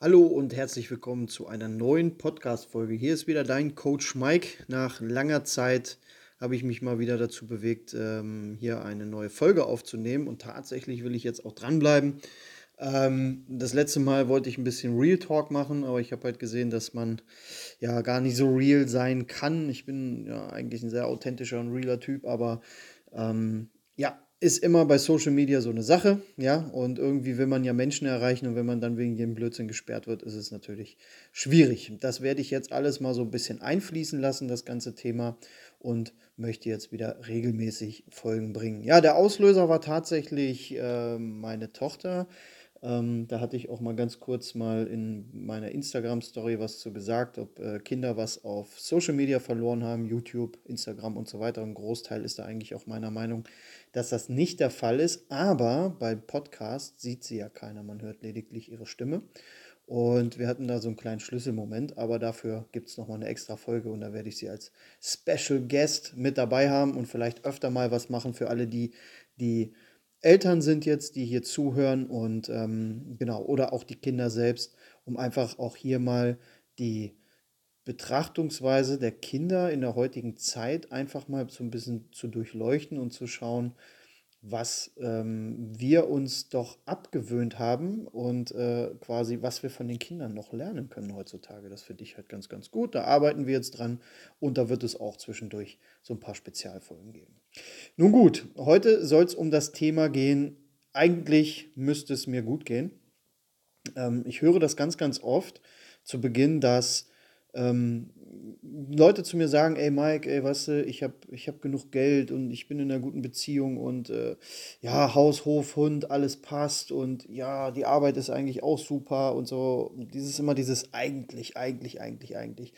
Hallo und herzlich willkommen zu einer neuen Podcast-Folge. Hier ist wieder dein Coach Mike. Nach langer Zeit habe ich mich mal wieder dazu bewegt, ähm, hier eine neue Folge aufzunehmen und tatsächlich will ich jetzt auch dranbleiben. Ähm, das letzte Mal wollte ich ein bisschen Real Talk machen, aber ich habe halt gesehen, dass man ja gar nicht so real sein kann. Ich bin ja eigentlich ein sehr authentischer und realer Typ, aber ähm, ja, ist immer bei Social Media so eine Sache, ja, und irgendwie will man ja Menschen erreichen und wenn man dann wegen jedem Blödsinn gesperrt wird, ist es natürlich schwierig. Das werde ich jetzt alles mal so ein bisschen einfließen lassen, das ganze Thema, und möchte jetzt wieder regelmäßig Folgen bringen. Ja, der Auslöser war tatsächlich äh, meine Tochter. Ähm, da hatte ich auch mal ganz kurz mal in meiner Instagram-Story was zu gesagt, ob äh, Kinder was auf Social Media verloren haben, YouTube, Instagram und so weiter. Ein Großteil ist da eigentlich auch meiner Meinung, dass das nicht der Fall ist. Aber beim Podcast sieht sie ja keiner, man hört lediglich ihre Stimme. Und wir hatten da so einen kleinen Schlüsselmoment, aber dafür gibt es nochmal eine extra Folge und da werde ich sie als Special Guest mit dabei haben und vielleicht öfter mal was machen für alle, die, die Eltern sind jetzt, die hier zuhören und ähm, genau, oder auch die Kinder selbst, um einfach auch hier mal die Betrachtungsweise der Kinder in der heutigen Zeit einfach mal so ein bisschen zu durchleuchten und zu schauen, was ähm, wir uns doch abgewöhnt haben und äh, quasi, was wir von den Kindern noch lernen können heutzutage. Das finde ich halt ganz, ganz gut. Da arbeiten wir jetzt dran und da wird es auch zwischendurch so ein paar Spezialfolgen geben. Nun gut, heute soll es um das Thema gehen. Eigentlich müsste es mir gut gehen. Ähm, ich höre das ganz, ganz oft zu Beginn, dass ähm, Leute zu mir sagen, ey Mike, ey, weißt du, ich habe ich hab genug Geld und ich bin in einer guten Beziehung und äh, ja, Haus, Hof, Hund, alles passt und ja, die Arbeit ist eigentlich auch super und so. Dieses immer dieses eigentlich, eigentlich, eigentlich, eigentlich.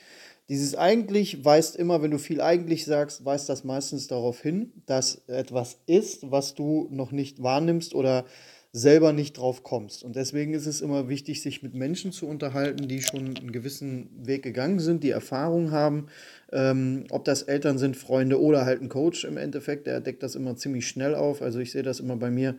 Dieses eigentlich weist immer, wenn du viel eigentlich sagst, weist das meistens darauf hin, dass etwas ist, was du noch nicht wahrnimmst oder selber nicht drauf kommst. Und deswegen ist es immer wichtig, sich mit Menschen zu unterhalten, die schon einen gewissen Weg gegangen sind, die Erfahrung haben, ähm, ob das Eltern sind, Freunde oder halt ein Coach im Endeffekt, der deckt das immer ziemlich schnell auf. Also ich sehe das immer bei mir,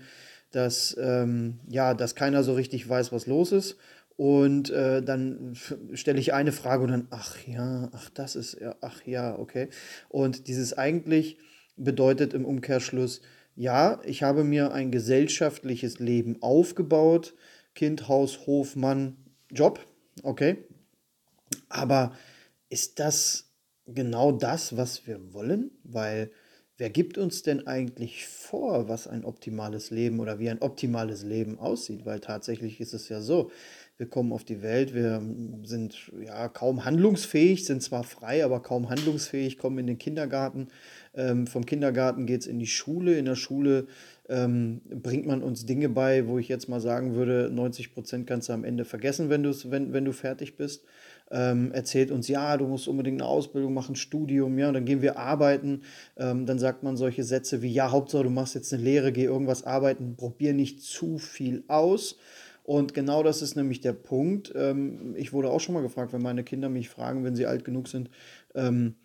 dass, ähm, ja, dass keiner so richtig weiß, was los ist. Und äh, dann stelle ich eine Frage und dann, ach ja, ach das ist, ja, ach ja, okay. Und dieses eigentlich bedeutet im Umkehrschluss, ja, ich habe mir ein gesellschaftliches Leben aufgebaut. Kind, Haus, Hof, Mann, Job. Okay. Aber ist das genau das, was wir wollen? Weil wer gibt uns denn eigentlich vor, was ein optimales Leben oder wie ein optimales Leben aussieht? Weil tatsächlich ist es ja so, wir kommen auf die Welt, wir sind ja kaum handlungsfähig, sind zwar frei, aber kaum handlungsfähig, kommen in den Kindergarten. Ähm, vom Kindergarten geht es in die Schule. In der Schule ähm, bringt man uns Dinge bei, wo ich jetzt mal sagen würde, 90 Prozent kannst du am Ende vergessen, wenn, wenn, wenn du fertig bist. Ähm, erzählt uns, ja, du musst unbedingt eine Ausbildung machen, Studium, ja, dann gehen wir arbeiten. Ähm, dann sagt man solche Sätze wie, ja, Hauptsache du machst jetzt eine Lehre, geh irgendwas arbeiten, probier nicht zu viel aus. Und genau das ist nämlich der Punkt. Ähm, ich wurde auch schon mal gefragt, wenn meine Kinder mich fragen, wenn sie alt genug sind, ähm,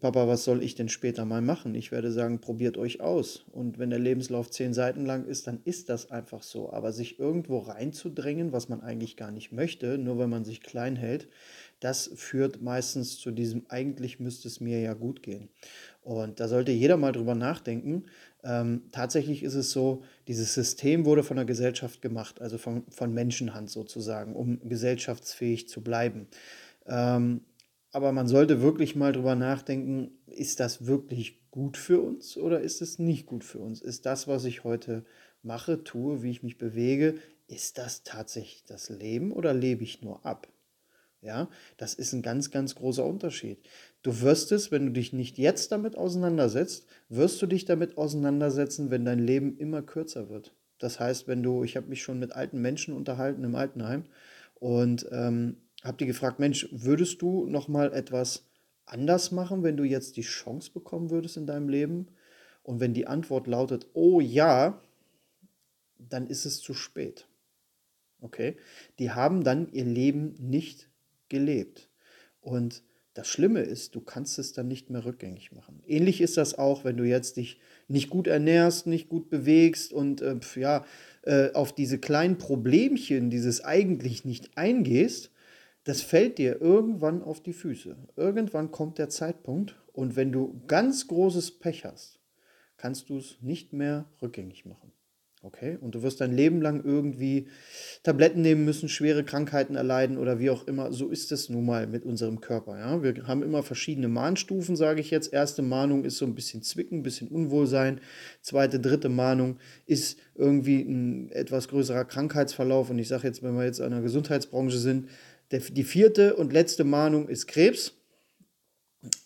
Papa, was soll ich denn später mal machen? Ich werde sagen, probiert euch aus. Und wenn der Lebenslauf zehn Seiten lang ist, dann ist das einfach so. Aber sich irgendwo reinzudrängen, was man eigentlich gar nicht möchte, nur weil man sich klein hält, das führt meistens zu diesem, eigentlich müsste es mir ja gut gehen. Und da sollte jeder mal drüber nachdenken, ähm, tatsächlich ist es so, dieses System wurde von der Gesellschaft gemacht, also von, von Menschenhand sozusagen, um gesellschaftsfähig zu bleiben. Ähm, aber man sollte wirklich mal drüber nachdenken, ist das wirklich gut für uns oder ist es nicht gut für uns? Ist das, was ich heute mache, tue, wie ich mich bewege, ist das tatsächlich das Leben oder lebe ich nur ab? Ja, das ist ein ganz, ganz großer Unterschied. Du wirst es, wenn du dich nicht jetzt damit auseinandersetzt, wirst du dich damit auseinandersetzen, wenn dein Leben immer kürzer wird. Das heißt, wenn du, ich habe mich schon mit alten Menschen unterhalten im Altenheim und ähm, habe die gefragt, Mensch, würdest du noch mal etwas anders machen, wenn du jetzt die Chance bekommen würdest in deinem Leben? Und wenn die Antwort lautet, oh ja, dann ist es zu spät. Okay? Die haben dann ihr Leben nicht gelebt. Und Das Schlimme ist, du kannst es dann nicht mehr rückgängig machen. Ähnlich ist das auch, wenn du jetzt dich nicht gut ernährst, nicht gut bewegst und äh, ja, äh, auf diese kleinen Problemchen, dieses eigentlich nicht eingehst, das fällt dir irgendwann auf die Füße. Irgendwann kommt der Zeitpunkt und wenn du ganz großes Pech hast, kannst du es nicht mehr rückgängig machen. Okay? Und du wirst dein Leben lang irgendwie Tabletten nehmen müssen, schwere Krankheiten erleiden oder wie auch immer. So ist es nun mal mit unserem Körper. Ja? Wir haben immer verschiedene Mahnstufen, sage ich jetzt. Erste Mahnung ist so ein bisschen Zwicken, ein bisschen Unwohlsein. Zweite, dritte Mahnung ist irgendwie ein etwas größerer Krankheitsverlauf. Und ich sage jetzt, wenn wir jetzt in der Gesundheitsbranche sind, der, die vierte und letzte Mahnung ist Krebs.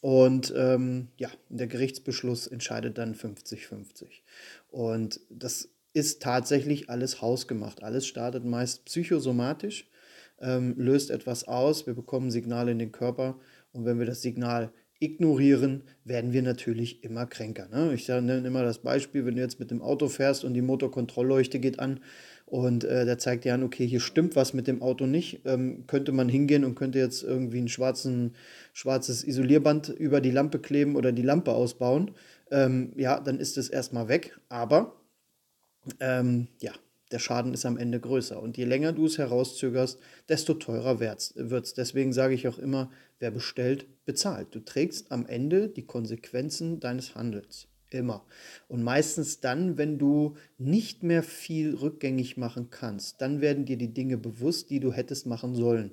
Und ähm, ja, der Gerichtsbeschluss entscheidet dann 50-50. Und das ist tatsächlich alles hausgemacht. Alles startet meist psychosomatisch, ähm, löst etwas aus, wir bekommen Signale in den Körper und wenn wir das Signal ignorieren, werden wir natürlich immer kränker. Ne? Ich nenne immer das Beispiel, wenn du jetzt mit dem Auto fährst und die Motorkontrollleuchte geht an und äh, der zeigt dir an, okay, hier stimmt was mit dem Auto nicht, ähm, könnte man hingehen und könnte jetzt irgendwie ein schwarzen, schwarzes Isolierband über die Lampe kleben oder die Lampe ausbauen. Ähm, ja, dann ist es erstmal weg, aber ähm, ja, der Schaden ist am Ende größer. Und je länger du es herauszögerst, desto teurer wird es. Deswegen sage ich auch immer, wer bestellt, bezahlt. Du trägst am Ende die Konsequenzen deines Handels. Immer. Und meistens dann, wenn du nicht mehr viel rückgängig machen kannst, dann werden dir die Dinge bewusst, die du hättest machen sollen.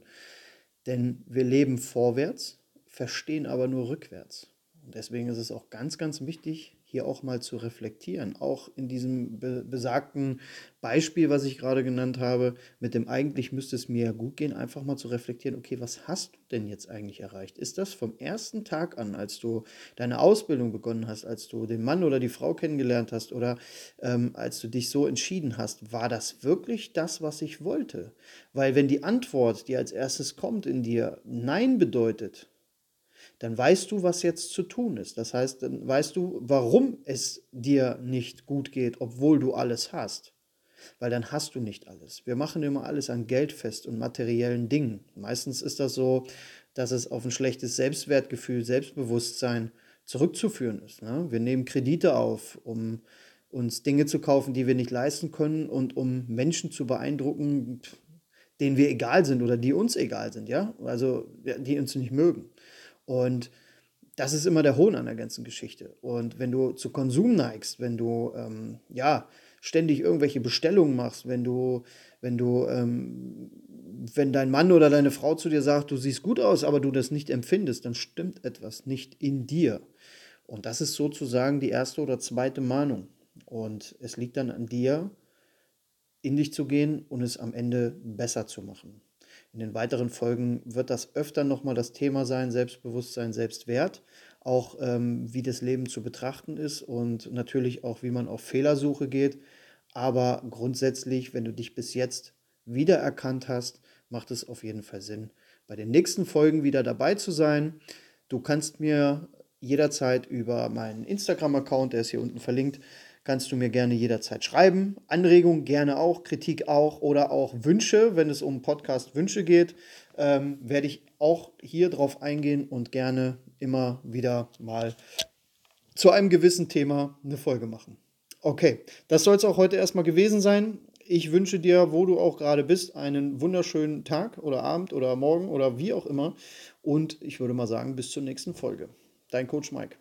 Denn wir leben vorwärts, verstehen aber nur rückwärts. Und deswegen ist es auch ganz, ganz wichtig, hier auch mal zu reflektieren. Auch in diesem be besagten Beispiel, was ich gerade genannt habe, mit dem eigentlich müsste es mir ja gut gehen, einfach mal zu reflektieren, okay, was hast du denn jetzt eigentlich erreicht? Ist das vom ersten Tag an, als du deine Ausbildung begonnen hast, als du den Mann oder die Frau kennengelernt hast oder ähm, als du dich so entschieden hast, war das wirklich das, was ich wollte? Weil wenn die Antwort, die als erstes kommt in dir, Nein bedeutet, dann weißt du, was jetzt zu tun ist. Das heißt, dann weißt du, warum es dir nicht gut geht, obwohl du alles hast. Weil dann hast du nicht alles. Wir machen immer alles an Geld fest und materiellen Dingen. Meistens ist das so, dass es auf ein schlechtes Selbstwertgefühl, Selbstbewusstsein zurückzuführen ist. Ne? Wir nehmen Kredite auf, um uns Dinge zu kaufen, die wir nicht leisten können und um Menschen zu beeindrucken, denen wir egal sind oder die uns egal sind, ja, also die uns nicht mögen. Und das ist immer der Hohn an der ganzen Geschichte. Und wenn du zu Konsum neigst, wenn du ähm, ja ständig irgendwelche Bestellungen machst, wenn du, wenn du, ähm, wenn dein Mann oder deine Frau zu dir sagt, du siehst gut aus, aber du das nicht empfindest, dann stimmt etwas nicht in dir. Und das ist sozusagen die erste oder zweite Mahnung. Und es liegt dann an dir, in dich zu gehen und es am Ende besser zu machen. In den weiteren Folgen wird das öfter nochmal das Thema sein, Selbstbewusstsein, Selbstwert, auch ähm, wie das Leben zu betrachten ist und natürlich auch, wie man auf Fehlersuche geht. Aber grundsätzlich, wenn du dich bis jetzt wiedererkannt hast, macht es auf jeden Fall Sinn, bei den nächsten Folgen wieder dabei zu sein. Du kannst mir jederzeit über meinen Instagram-Account, der ist hier unten verlinkt, kannst du mir gerne jederzeit schreiben. Anregungen gerne auch, Kritik auch oder auch Wünsche, wenn es um Podcast-Wünsche geht, ähm, werde ich auch hier drauf eingehen und gerne immer wieder mal zu einem gewissen Thema eine Folge machen. Okay, das soll es auch heute erstmal gewesen sein. Ich wünsche dir, wo du auch gerade bist, einen wunderschönen Tag oder Abend oder Morgen oder wie auch immer. Und ich würde mal sagen, bis zur nächsten Folge. Dein Coach Mike.